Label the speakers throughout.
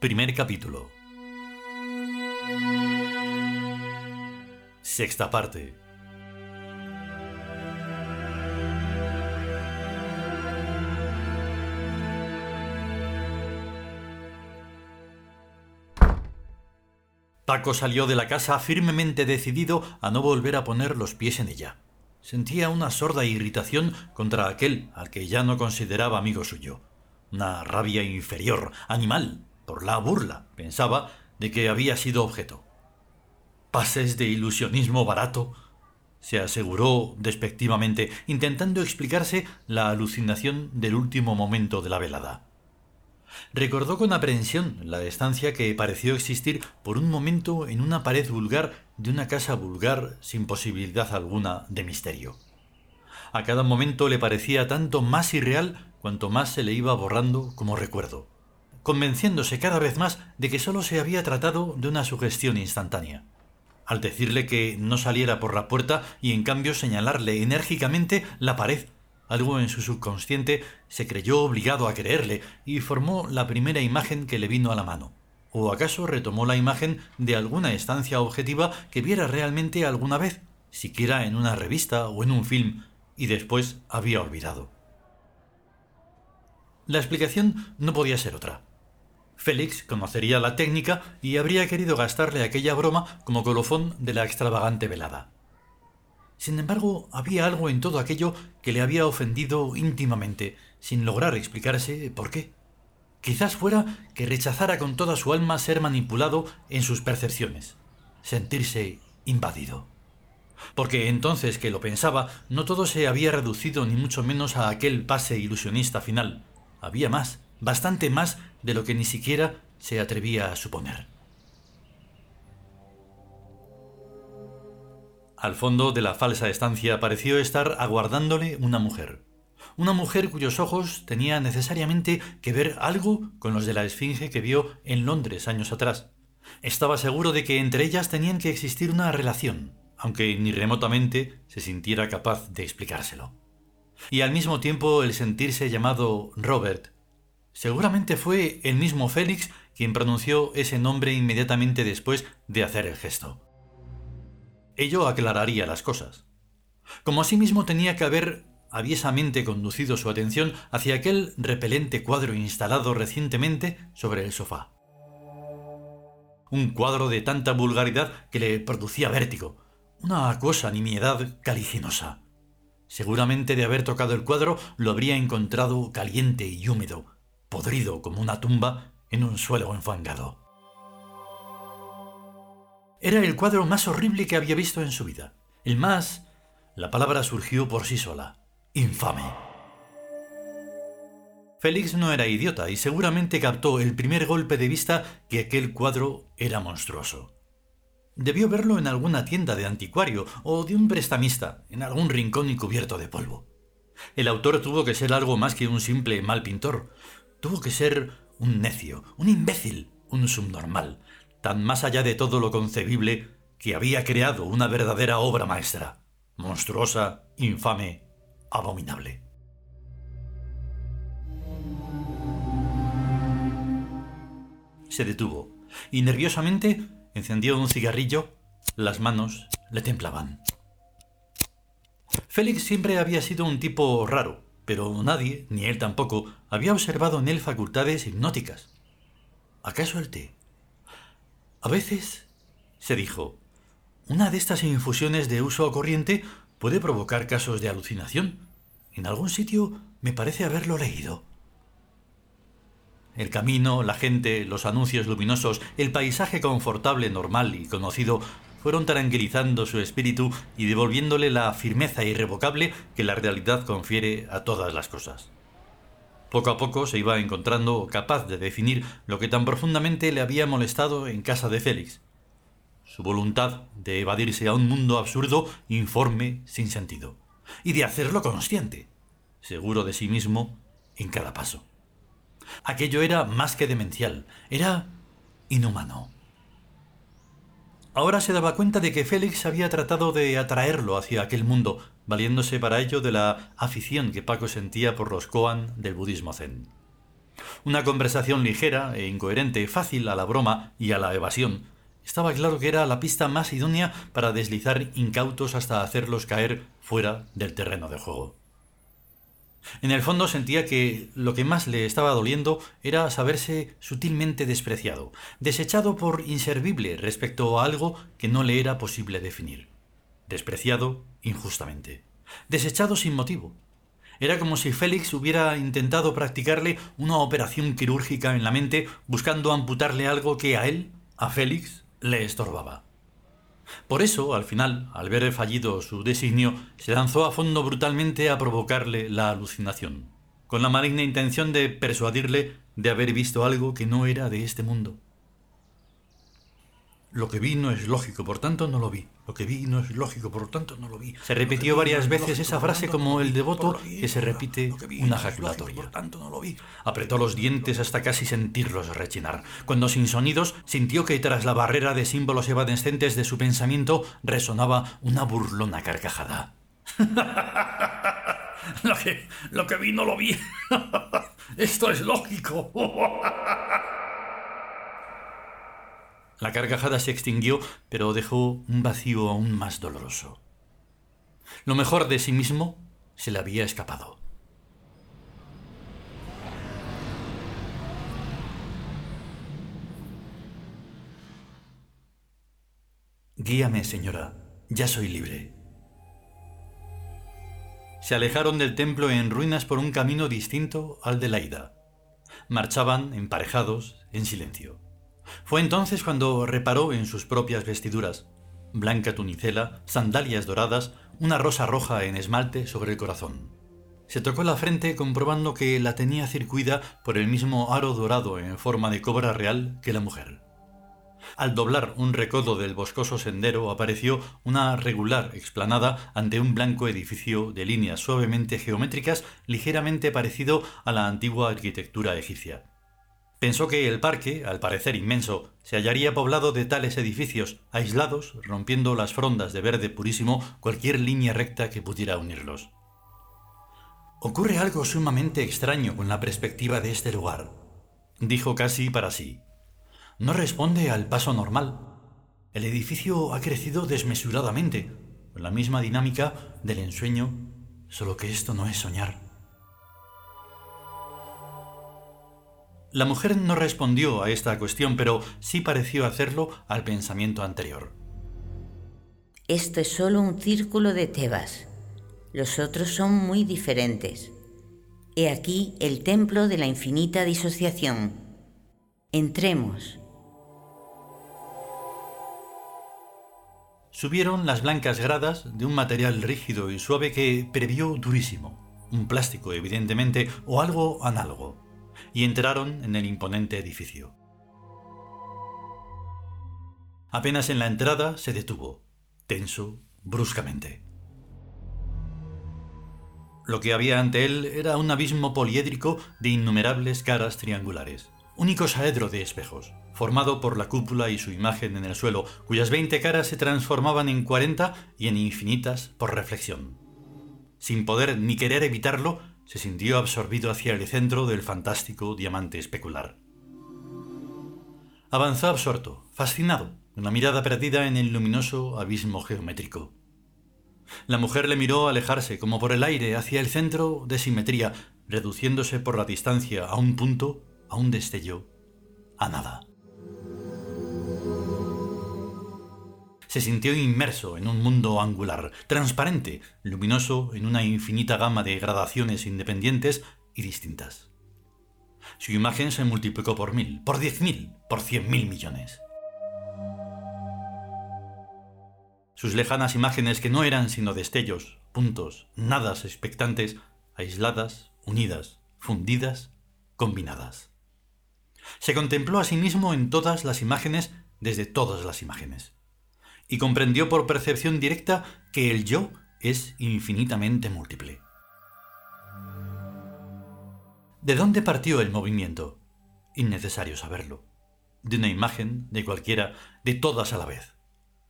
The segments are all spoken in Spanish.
Speaker 1: Primer capítulo. Sexta parte. Paco salió de la casa firmemente decidido a no volver a poner los pies en ella. Sentía una sorda irritación contra aquel al que ya no consideraba amigo suyo. Una rabia inferior, animal, por la burla, pensaba, de que había sido objeto. Pases de ilusionismo barato, se aseguró despectivamente, intentando explicarse la alucinación del último momento de la velada. Recordó con aprensión la estancia que pareció existir por un momento en una pared vulgar de una casa vulgar sin posibilidad alguna de misterio. A cada momento le parecía tanto más irreal cuanto más se le iba borrando como recuerdo, convenciéndose cada vez más de que sólo se había tratado de una sugestión instantánea. Al decirle que no saliera por la puerta y en cambio señalarle enérgicamente la pared algo en su subconsciente se creyó obligado a creerle y formó la primera imagen que le vino a la mano. ¿O acaso retomó la imagen de alguna estancia objetiva que viera realmente alguna vez, siquiera en una revista o en un film, y después había olvidado? La explicación no podía ser otra. Félix conocería la técnica y habría querido gastarle aquella broma como colofón de la extravagante velada. Sin embargo, había algo en todo aquello que le había ofendido íntimamente, sin lograr explicarse por qué. Quizás fuera que rechazara con toda su alma ser manipulado en sus percepciones, sentirse invadido. Porque entonces que lo pensaba, no todo se había reducido ni mucho menos a aquel pase ilusionista final. Había más, bastante más de lo que ni siquiera se atrevía a suponer. Al fondo de la falsa estancia pareció estar aguardándole una mujer. Una mujer cuyos ojos tenía necesariamente que ver algo con los de la esfinge que vio en Londres años atrás. Estaba seguro de que entre ellas tenían que existir una relación, aunque ni remotamente se sintiera capaz de explicárselo. Y al mismo tiempo el sentirse llamado Robert. Seguramente fue el mismo Félix quien pronunció ese nombre inmediatamente después de hacer el gesto. Ello aclararía las cosas. Como asimismo tenía que haber aviesamente conducido su atención hacia aquel repelente cuadro instalado recientemente sobre el sofá. Un cuadro de tanta vulgaridad que le producía vértigo, una acuosa nimiedad caliginosa. Seguramente de haber tocado el cuadro lo habría encontrado caliente y húmedo, podrido como una tumba en un suelo enfangado. Era el cuadro más horrible que había visto en su vida. El más... La palabra surgió por sí sola. Infame. Félix no era idiota y seguramente captó el primer golpe de vista que aquel cuadro era monstruoso. Debió verlo en alguna tienda de anticuario o de un prestamista, en algún rincón cubierto de polvo. El autor tuvo que ser algo más que un simple mal pintor. Tuvo que ser un necio, un imbécil, un subnormal, tan más allá de todo lo concebible, que había creado una verdadera obra maestra, monstruosa, infame, abominable. Se detuvo y nerviosamente encendió un cigarrillo. Las manos le temblaban. Félix siempre había sido un tipo raro, pero nadie, ni él tampoco, había observado en él facultades hipnóticas. ¿Acaso el té? A veces, se dijo, una de estas infusiones de uso corriente puede provocar casos de alucinación. En algún sitio me parece haberlo leído. El camino, la gente, los anuncios luminosos, el paisaje confortable, normal y conocido fueron tranquilizando su espíritu y devolviéndole la firmeza irrevocable que la realidad confiere a todas las cosas. Poco a poco se iba encontrando capaz de definir lo que tan profundamente le había molestado en casa de Félix. Su voluntad de evadirse a un mundo absurdo, informe, sin sentido. Y de hacerlo consciente, seguro de sí mismo en cada paso. Aquello era más que demencial, era inhumano. Ahora se daba cuenta de que Félix había tratado de atraerlo hacia aquel mundo, valiéndose para ello de la afición que Paco sentía por los koan del budismo zen. Una conversación ligera e incoherente, fácil a la broma y a la evasión, estaba claro que era la pista más idónea para deslizar incautos hasta hacerlos caer fuera del terreno de juego. En el fondo sentía que lo que más le estaba doliendo era saberse sutilmente despreciado, desechado por inservible respecto a algo que no le era posible definir. Despreciado injustamente. Desechado sin motivo. Era como si Félix hubiera intentado practicarle una operación quirúrgica en la mente buscando amputarle algo que a él, a Félix, le estorbaba. Por eso, al final, al ver fallido su designio, se lanzó a fondo brutalmente a provocarle la alucinación, con la maligna intención de persuadirle de haber visto algo que no era de este mundo. Lo que vi no es lógico, por tanto no lo vi. Lo que vi no es lógico, por tanto no lo vi. Se repitió varias veces esa frase como el devoto que se repite una jaculatoria. Apretó los dientes hasta casi sentirlos rechinar, cuando sin sonidos sintió que tras la barrera de símbolos evanescentes de su pensamiento resonaba una burlona carcajada. lo, que, lo que vi no lo vi. Esto es lógico. La carcajada se extinguió, pero dejó un vacío aún más doloroso. Lo mejor de sí mismo se le había escapado. Guíame, señora, ya soy libre. Se alejaron del templo en ruinas por un camino distinto al de la ida. Marchaban emparejados, en silencio. Fue entonces cuando reparó en sus propias vestiduras, blanca tunicela, sandalias doradas, una rosa roja en esmalte sobre el corazón. Se tocó la frente comprobando que la tenía circuida por el mismo aro dorado en forma de cobra real que la mujer. Al doblar un recodo del boscoso sendero apareció una regular explanada ante un blanco edificio de líneas suavemente geométricas ligeramente parecido a la antigua arquitectura egipcia. Pensó que el parque, al parecer inmenso, se hallaría poblado de tales edificios, aislados, rompiendo las frondas de verde purísimo cualquier línea recta que pudiera unirlos. Ocurre algo sumamente extraño con la perspectiva de este lugar, dijo casi para sí. No responde al paso normal. El edificio ha crecido desmesuradamente, con la misma dinámica del ensueño, solo que esto no es soñar. La mujer no respondió a esta cuestión, pero sí pareció hacerlo al pensamiento anterior.
Speaker 2: Esto es solo un círculo de Tebas. Los otros son muy diferentes. He aquí el templo de la infinita disociación. Entremos.
Speaker 1: Subieron las blancas gradas de un material rígido y suave que previó durísimo, un plástico evidentemente o algo análogo y entraron en el imponente edificio. Apenas en la entrada se detuvo, tenso, bruscamente. Lo que había ante él era un abismo poliédrico de innumerables caras triangulares, único saedro de espejos, formado por la cúpula y su imagen en el suelo, cuyas veinte caras se transformaban en cuarenta y en infinitas por reflexión. Sin poder ni querer evitarlo, se sintió absorbido hacia el centro del fantástico diamante especular. Avanzó absorto, fascinado, con mirada perdida en el luminoso abismo geométrico. La mujer le miró alejarse como por el aire hacia el centro de simetría, reduciéndose por la distancia a un punto, a un destello, a nada. Se sintió inmerso en un mundo angular, transparente, luminoso en una infinita gama de gradaciones independientes y distintas. Su imagen se multiplicó por mil, por diez mil, por cien mil millones. Sus lejanas imágenes que no eran sino destellos, puntos, nadas expectantes, aisladas, unidas, fundidas, combinadas. Se contempló a sí mismo en todas las imágenes desde todas las imágenes y comprendió por percepción directa que el yo es infinitamente múltiple. ¿De dónde partió el movimiento? Innecesario saberlo. De una imagen, de cualquiera, de todas a la vez.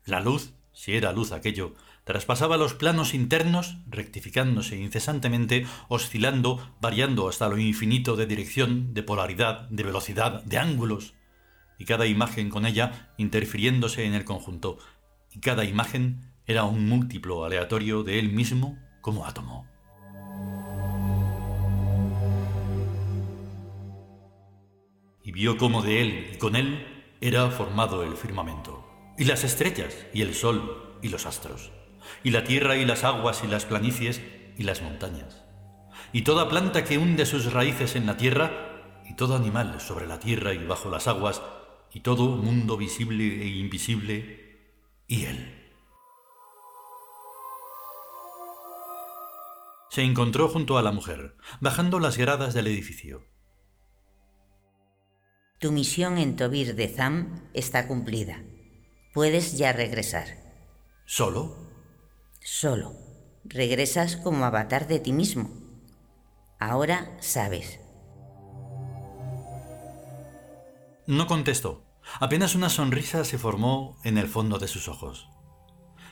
Speaker 1: La luz, si era luz aquello, traspasaba los planos internos, rectificándose incesantemente, oscilando, variando hasta lo infinito de dirección, de polaridad, de velocidad, de ángulos, y cada imagen con ella interfiriéndose en el conjunto, y cada imagen era un múltiplo aleatorio de él mismo como átomo. Y vio cómo de él y con él era formado el firmamento, y las estrellas, y el sol, y los astros y la tierra y las aguas y las planicies y las montañas, y toda planta que hunde sus raíces en la tierra, y todo animal sobre la tierra y bajo las aguas, y todo mundo visible e invisible, y él. Se encontró junto a la mujer, bajando las gradas del edificio.
Speaker 2: Tu misión en Tobir de Zam está cumplida. Puedes ya regresar.
Speaker 1: ¿Solo?
Speaker 2: solo. Regresas como avatar de ti mismo. Ahora sabes.
Speaker 1: No contestó. Apenas una sonrisa se formó en el fondo de sus ojos.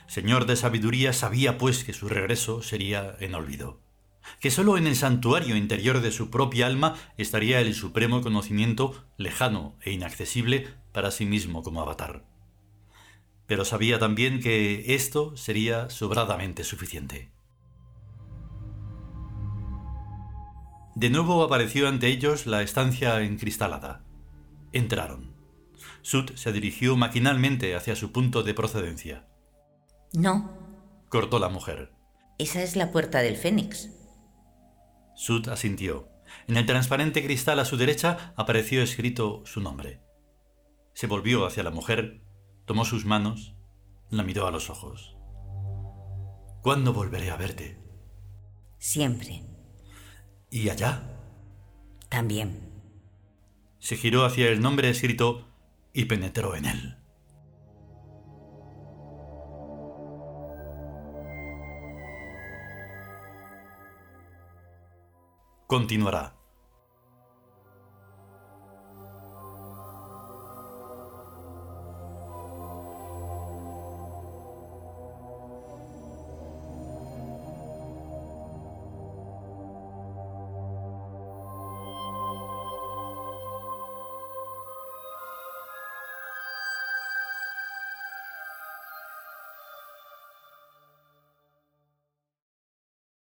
Speaker 1: Señor de sabiduría sabía pues que su regreso sería en olvido, que sólo en el santuario interior de su propia alma estaría el supremo conocimiento lejano e inaccesible para sí mismo como avatar pero sabía también que esto sería sobradamente suficiente. De nuevo apareció ante ellos la estancia encristalada. Entraron. Sud se dirigió maquinalmente hacia su punto de procedencia.
Speaker 2: No,
Speaker 1: cortó la mujer.
Speaker 2: Esa es la puerta del Fénix.
Speaker 1: Sud asintió. En el transparente cristal a su derecha apareció escrito su nombre. Se volvió hacia la mujer Tomó sus manos, la miró a los ojos. ¿Cuándo volveré a verte?
Speaker 2: Siempre.
Speaker 1: ¿Y allá?
Speaker 2: También.
Speaker 1: Se giró hacia el nombre escrito y penetró en él. Continuará.